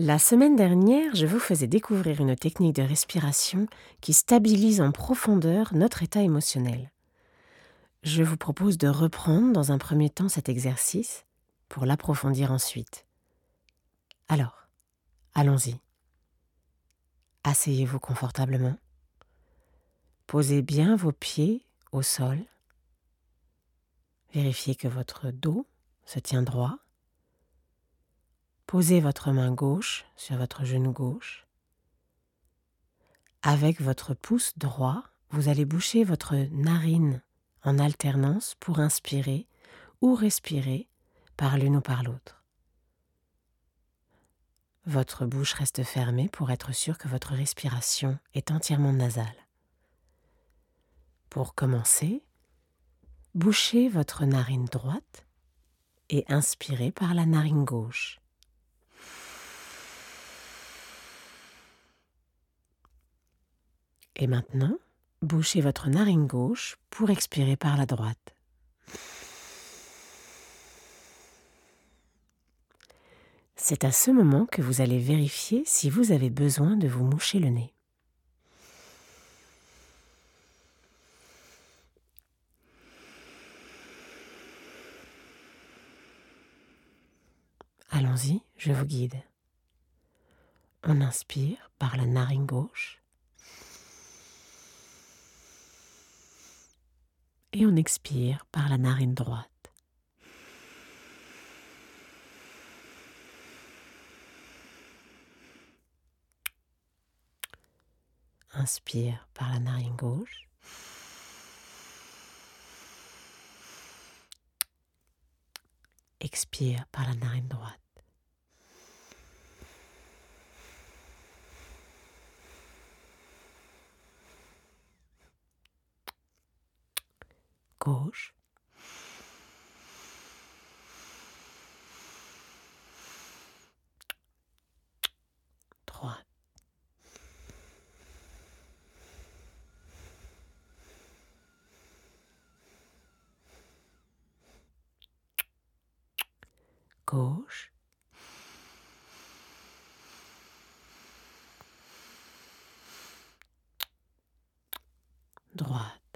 La semaine dernière, je vous faisais découvrir une technique de respiration qui stabilise en profondeur notre état émotionnel. Je vous propose de reprendre dans un premier temps cet exercice pour l'approfondir ensuite. Alors, allons-y. Asseyez-vous confortablement. Posez bien vos pieds au sol. Vérifiez que votre dos se tient droit. Posez votre main gauche sur votre genou gauche. Avec votre pouce droit, vous allez boucher votre narine en alternance pour inspirer ou respirer par l'une ou par l'autre. Votre bouche reste fermée pour être sûr que votre respiration est entièrement nasale. Pour commencer, bouchez votre narine droite et inspirez par la narine gauche. Et maintenant, bouchez votre narine gauche pour expirer par la droite. C'est à ce moment que vous allez vérifier si vous avez besoin de vous moucher le nez. Allons-y, je vous guide. On inspire par la narine gauche et on expire par la narine droite. Inspire par la narine gauche. Expire par la narine droite. Gauche. Droite. Gauche. Droite.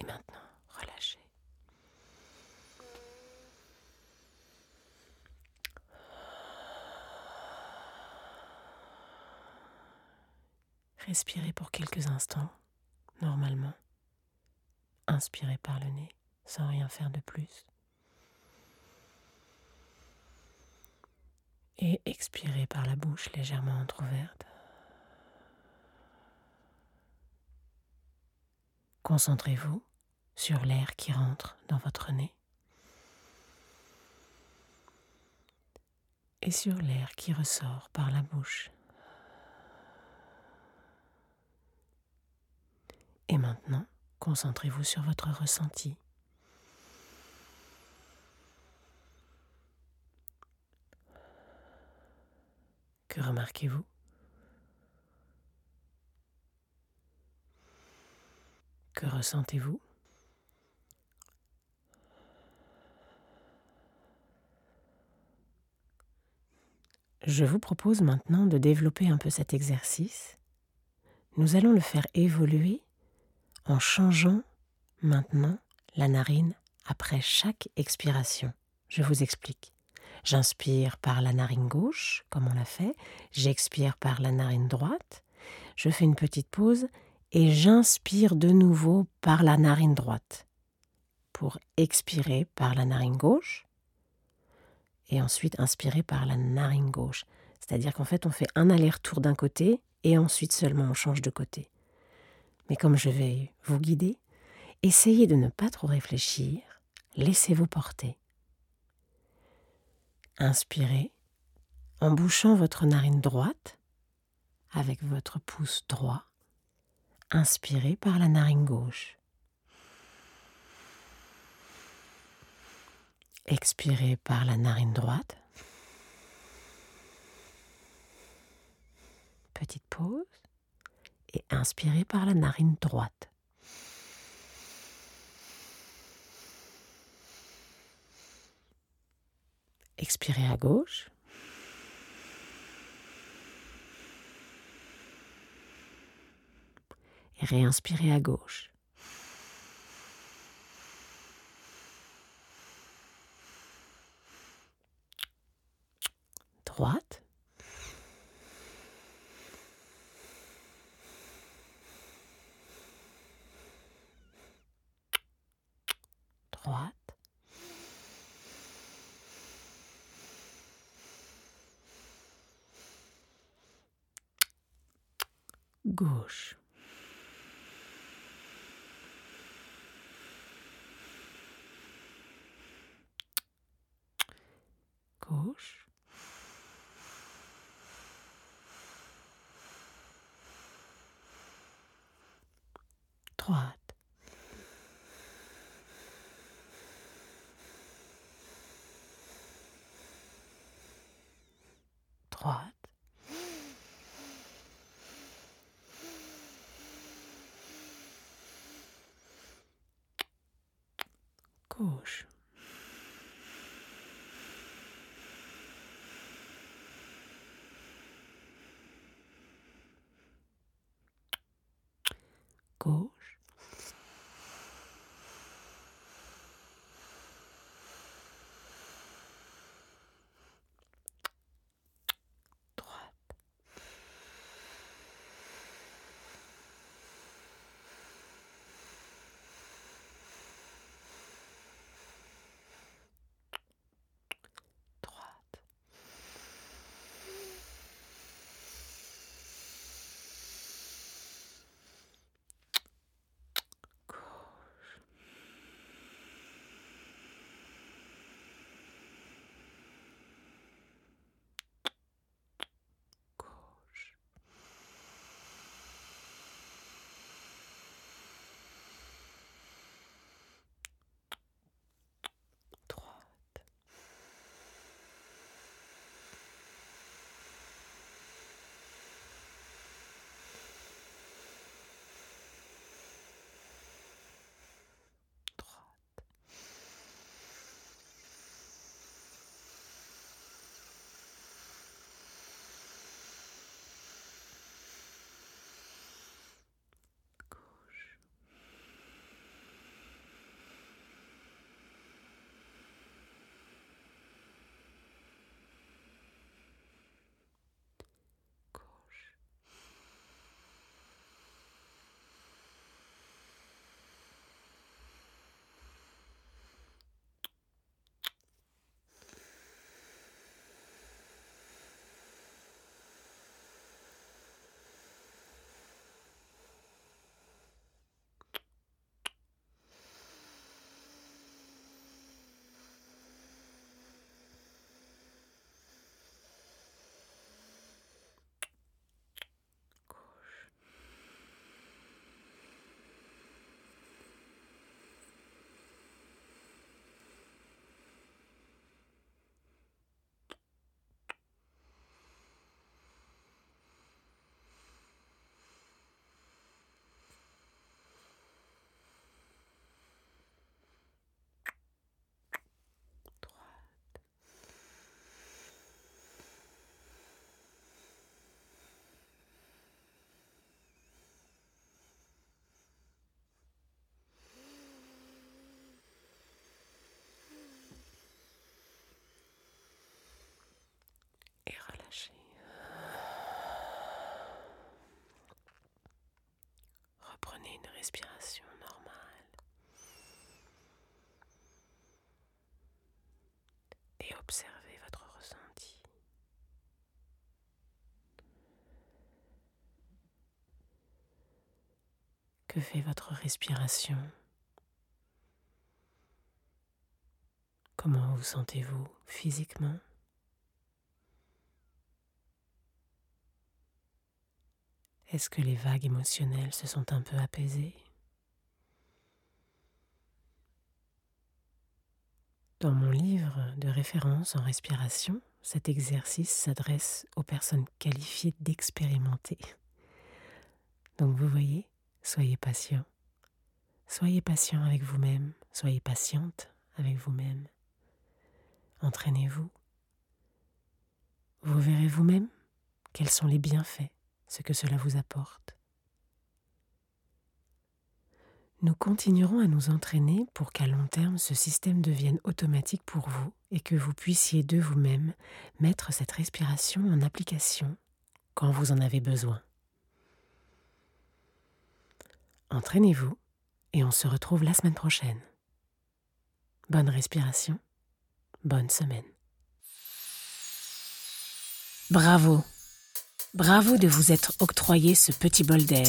Et maintenant, relâchez. Respirez pour quelques instants, normalement. Inspirez par le nez, sans rien faire de plus. Et expirez par la bouche légèrement entr'ouverte. Concentrez-vous sur l'air qui rentre dans votre nez et sur l'air qui ressort par la bouche. Et maintenant, concentrez-vous sur votre ressenti. Que remarquez-vous? Que ressentez-vous? Je vous propose maintenant de développer un peu cet exercice. Nous allons le faire évoluer en changeant maintenant la narine après chaque expiration. Je vous explique. J'inspire par la narine gauche, comme on l'a fait, j'expire par la narine droite, je fais une petite pause et j'inspire de nouveau par la narine droite pour expirer par la narine gauche et ensuite inspirer par la narine gauche. C'est-à-dire qu'en fait on fait un aller-retour d'un côté et ensuite seulement on change de côté. Mais comme je vais vous guider, essayez de ne pas trop réfléchir, laissez-vous porter. Inspirez en bouchant votre narine droite avec votre pouce droit. Inspirez par la narine gauche. Expirez par la narine droite. Petite pause. Et inspirez par la narine droite. Expirez à gauche. Et réinspirez à gauche. Droite? Droite. gauche. Gauche. Droite. Droite. gauche. Gauche. Observez votre ressenti. Que fait votre respiration? Comment vous sentez-vous physiquement? Est-ce que les vagues émotionnelles se sont un peu apaisées? Dans mon livre de référence en respiration, cet exercice s'adresse aux personnes qualifiées d'expérimenter. Donc vous voyez, soyez patient. Soyez patient avec vous-même, soyez patiente avec vous-même. Entraînez-vous. Vous verrez vous-même quels sont les bienfaits, ce que cela vous apporte. Nous continuerons à nous entraîner pour qu'à long terme ce système devienne automatique pour vous et que vous puissiez de vous-même mettre cette respiration en application quand vous en avez besoin. Entraînez-vous et on se retrouve la semaine prochaine. Bonne respiration, bonne semaine. Bravo, bravo de vous être octroyé ce petit bol d'air.